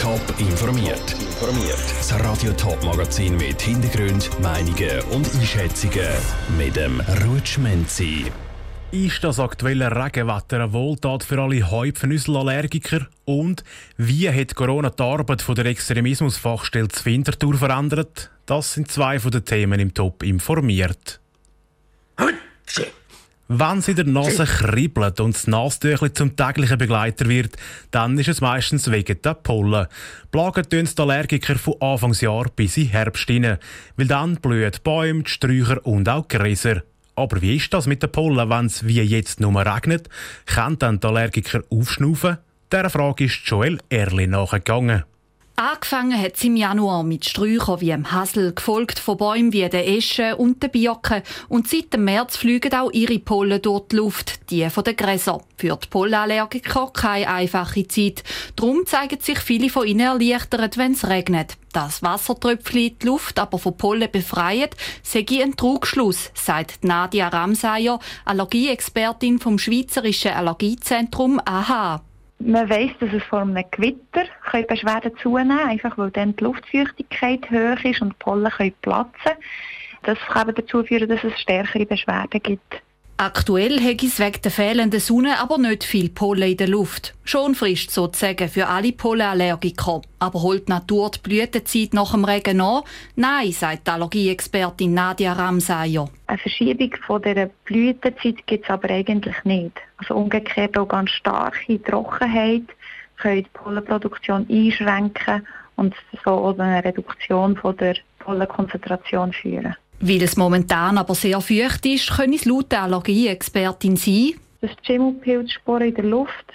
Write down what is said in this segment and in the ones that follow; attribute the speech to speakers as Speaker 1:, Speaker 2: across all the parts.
Speaker 1: Top informiert. Informiert. Das Radio Top Magazin mit Hintergrund, Meinungen und Einschätzungen mit dem Rutschmenzi.
Speaker 2: Ist das aktuelle Regenwetter eine Wohltat für alle Häupfenüsselallergiker? Und wie hat Corona die Arbeit von der Extremismusfachstelle Winterthur verändert? Das sind zwei von den Themen im Top informiert. Hutschi. Wenn sie der Nase kribbelt und das Nasentüchli zum täglichen Begleiter wird, dann ist es meistens wegen der Pollen. Plagen tun die Allergiker von Anfangsjahr bis in Herbst rein, weil dann blühen die Bäume, die Sträucher und auch Gräser. Aber wie ist das mit den Pollen, wenn es wie jetzt nur regnet? Können dann die Allergiker aufschnaufen? Dieser Frage ist Joel Erli nachgegangen.
Speaker 3: Angefangen hat es im Januar mit Sträuchern wie dem Hasel, gefolgt von Bäumen wie der Esche und der Birke. Und seit dem März fliegen auch ihre Pollen durch die Luft, die von den Gräsern. Für die Pollenallergiker keine einfache Zeit. Darum zeigen sich viele von ihnen erleichtert, wenn es regnet. Das Wassertröpfchen die Luft aber von Pollen befreit, sei ein Trugschluss, sagt Nadia Ramsayer, Allergieexpertin vom Schweizerischen Allergiezentrum AHA.
Speaker 4: Man weiss, dass es vor einem Gewitter Beschwerden zunehmen können, einfach weil dann die Luftfeuchtigkeit hoch ist und die Pollen können platzen Das kann dazu führen, dass es stärkere Beschwerden gibt.
Speaker 3: Aktuell hat es wegen der fehlenden Sonne aber nicht viel Pollen in der Luft. Schon frisch sozusagen für alle Pollenallergiker. Aber holt die Natur die Blütezeit nach dem Regen nach? Nein, sagt die Allergieexpertin Nadia Ramsayer.
Speaker 4: Eine Verschiebung von dieser Blütezeit gibt es aber eigentlich nicht. Also umgekehrt auch ganz starke Trockenheit können die Pollenproduktion einschränken und so eine Reduktion von der Pollenkonzentration führen.
Speaker 3: Weil es momentan aber sehr feucht ist, können es laut der Allergieexpertin sein,
Speaker 4: dass die Schimmelpilzsporen in der Luft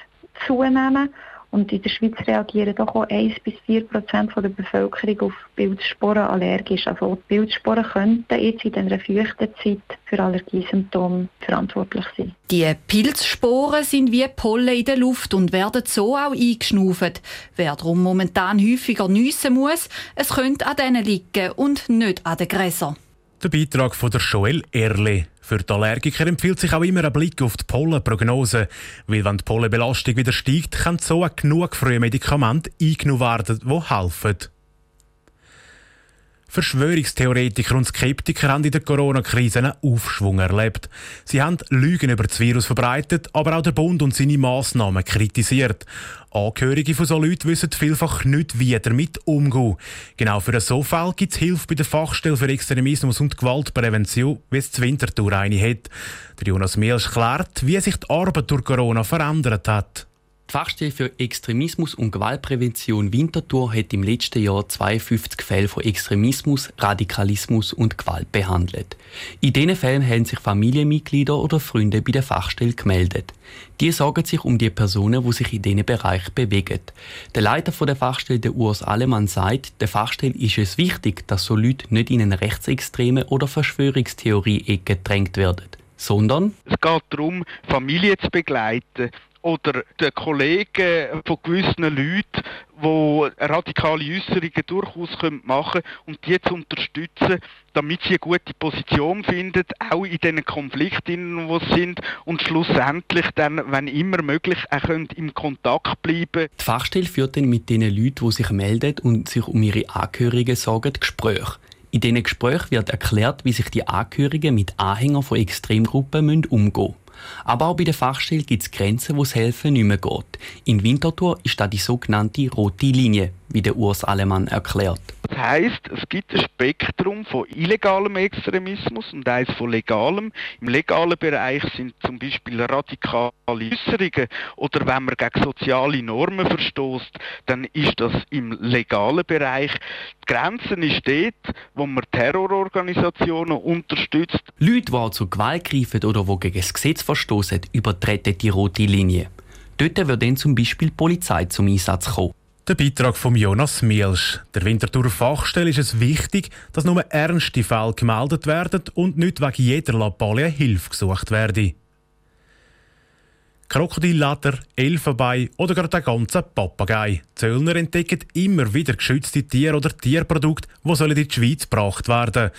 Speaker 4: zunehmen und in der Schweiz reagieren doch auch 1 bis 4 Prozent der Bevölkerung auf Pilzsporen allergisch. Also die Pilzsporen könnten jetzt in dieser feuchten Zeit für Allergiesymptome verantwortlich sein.
Speaker 3: Die Pilzsporen sind wie Pollen in der Luft und werden so auch eingeschnauft. Wer darum momentan häufiger nüssen muss, es könnte an denen liegen und nicht an den Gräsern.
Speaker 2: Der Beitrag von der Joel Erle. Für die Allergiker empfiehlt sich auch immer ein Blick auf die Pollenprognose, weil wenn die Pollenbelastung wieder steigt, können so auch genug frühe Medikamente eingenommen werden, die helfen. Verschwörungstheoretiker und Skeptiker haben in der Corona-Krise einen Aufschwung erlebt. Sie haben Lügen über das Virus verbreitet, aber auch der Bund und seine Massnahmen kritisiert. Angehörige von solchen Leuten wissen vielfach nicht, wie damit umgehen. Genau für so Fall gibt es Hilfe bei der Fachstelle für Extremismus und Gewaltprävention, wie es die Winterthur eine hat. Der Jonas Mielsch klärt, wie sich die Arbeit durch Corona verändert hat.
Speaker 5: Die Fachstelle für Extremismus und Gewaltprävention Winterthur hat im letzten Jahr 52 Fälle von Extremismus, Radikalismus und Gewalt behandelt. In diesen Fällen haben sich Familienmitglieder oder Freunde bei der Fachstelle gemeldet. Die sorgen sich um die Personen, die sich in diesen Bereich bewegen. Der Leiter der Fachstelle, der Urs Alemann, sagt, der Fachstelle ist es wichtig, dass so Leute nicht in eine rechtsextreme oder Verschwörungstheorie-Ecke gedrängt werden sondern
Speaker 6: es geht darum, Familie zu begleiten, oder den Kollegen von gewissen Leuten, die radikale Äußerungen durchaus machen können und die zu unterstützen, damit sie eine gute Position finden, auch in diesen Konflikten, die sie sind und schlussendlich dann, wenn immer möglich, auch im Kontakt bleiben
Speaker 5: Die Fachstelle führt dann mit den Leuten, die sich melden und sich um ihre Angehörigen sorgen, Gespräche. In diesen Gesprächen wird erklärt, wie sich die Angehörigen mit Anhängern von Extremgruppen umgehen müssen. Aber auch bei der Fachstelle gibt es Grenzen, wo das Helfen nicht mehr geht. In Winterthur ist da die sogenannte rote Linie, wie der Urs Alemann erklärt.
Speaker 6: Das heisst, es gibt ein Spektrum von illegalem Extremismus und eins von legalem. Im legalen Bereich sind zum Beispiel radikale Äußerungen oder wenn man gegen soziale Normen verstoßt, dann ist das im legalen Bereich. Die Grenze ist dort, wo man Terrororganisationen unterstützt.
Speaker 5: Leute, die zu Gewalt greifen oder die gegen das Gesetz verstoßen, übertreten die rote Linie. Dort wird dann zum Beispiel die Polizei zum Einsatz kommen.
Speaker 2: Der Beitrag von Jonas Mielsch. Der Winterthur Fachstelle ist es wichtig, dass nur ernste Fälle gemeldet werden und nicht wegen jeder Lappalie Hilfe gesucht werde. Krokodilladder, Elfenbein oder gar der ganze Papagei. Zöllner entdecken immer wieder geschützte Tiere oder Tierprodukte, die in die Schweiz gebracht werden.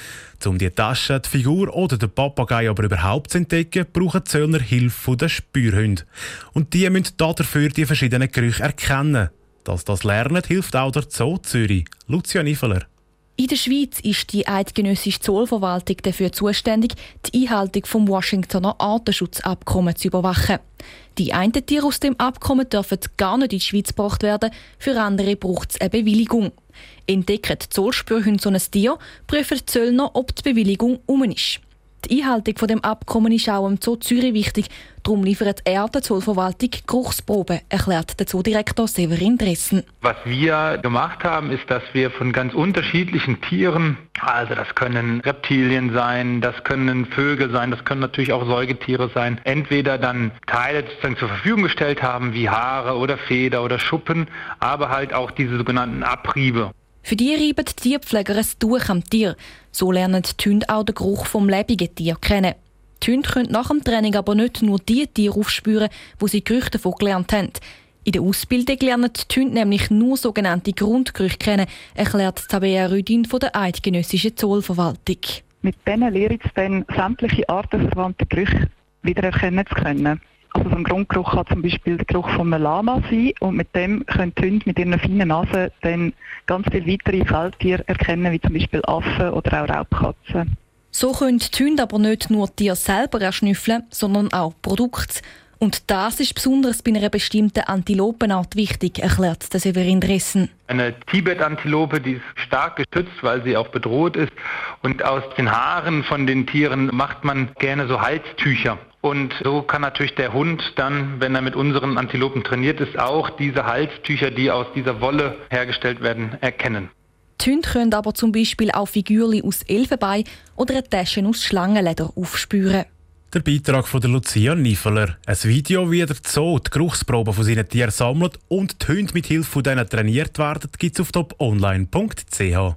Speaker 2: Um die Tasche, die Figur oder den Papagei aber überhaupt zu entdecken, brauchen Zöllner Hilfe von den Spürhunden. Und die müssen dafür die verschiedenen Gerüche erkennen. Dass das Lernen hilft auch der Zoo Zürich. Lucia Niffeler.
Speaker 7: In der Schweiz ist die eidgenössische Zollverwaltung dafür zuständig, die Einhaltung vom Washingtoner Artenschutzabkommen zu überwachen. Die einen Tiere aus dem Abkommen dürfen gar nicht in die Schweiz gebracht werden, für andere braucht es eine Bewilligung. Entdecken die Zollspürhunde so ein Tier, prüfen die Zöllner, ob die Bewilligung um ist. Die Einhaltung von dem Abkommen ist auch im Zoo Zürich wichtig. Darum liefert er der Zollverwaltung Geruchsproben, erklärt der Zoodirektor Severin Dressen.
Speaker 8: Was wir gemacht haben, ist, dass wir von ganz unterschiedlichen Tieren, also das können Reptilien sein, das können Vögel sein, das können natürlich auch Säugetiere sein, entweder dann Teile sozusagen zur Verfügung gestellt haben, wie Haare oder Feder oder Schuppen, aber halt auch diese sogenannten Abriebe.
Speaker 7: Für die reiben die Tierpfleger ein Tuch am Tier. So lernen die Hunde auch den Geruch vom lebenden Tier kennen. Die Hunde können nach dem Training aber nicht nur die Tiere aufspüren, wo sie Gerüche davon gelernt haben. In der Ausbildung lernen die Hunde nämlich nur sogenannte Grundgerüche kennen, erklärt Tabea Rüdin von der Eidgenössischen Zollverwaltung.
Speaker 9: Mit denen lernen sie dann sämtliche artenverwandte Gerüche wiedererkennen zu können. Also so ein Grundgeruch kann zum Beispiel der Geruch von einem Lama sein und mit dem können die Hunde mit ihren feinen Nase dann ganz viele weitere Feldtiere erkennen, wie zum Beispiel Affen oder auch Raubkatzen.
Speaker 7: So können die Hunde aber nicht nur die Tiere selber erschnüffeln, sondern auch Produkte. Und das ist besonders bei einer bestimmten Antilopenart wichtig, erklärt der Severin Dressen.
Speaker 8: Eine Tibet-Antilope, die ist stark geschützt, weil sie auch bedroht ist. Und aus den Haaren von den Tieren macht man gerne so Halstücher. Und so kann natürlich der Hund dann, wenn er mit unseren Antilopen trainiert ist, auch diese Halstücher, die aus dieser Wolle hergestellt werden, erkennen.
Speaker 7: Die Hunde können aber zum Beispiel auch Figürchen aus Elfenbein oder Taschen aus Schlangenleder aufspüren.
Speaker 2: Der Beitrag von der Lucia Niffeler. Ein Video, wie der Zoo die Geruchsproben von seinen Tieren sammelt und die Hunde mit Hilfe von denen trainiert werden, gibt es auf toponline.ch.